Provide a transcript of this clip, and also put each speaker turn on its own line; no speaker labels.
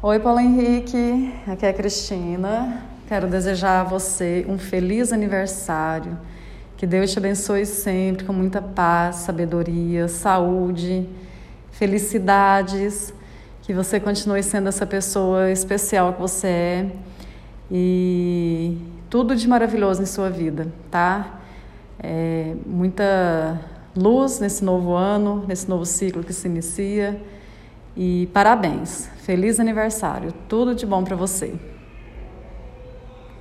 Oi, Paulo Henrique, aqui é a Cristina. Quero desejar a você um feliz aniversário. Que Deus te abençoe sempre com muita paz, sabedoria, saúde, felicidades. Que você continue sendo essa pessoa especial que você é e tudo de maravilhoso em sua vida, tá? É, muita luz nesse novo ano, nesse novo ciclo que se inicia. E parabéns, feliz aniversário, tudo de bom para você.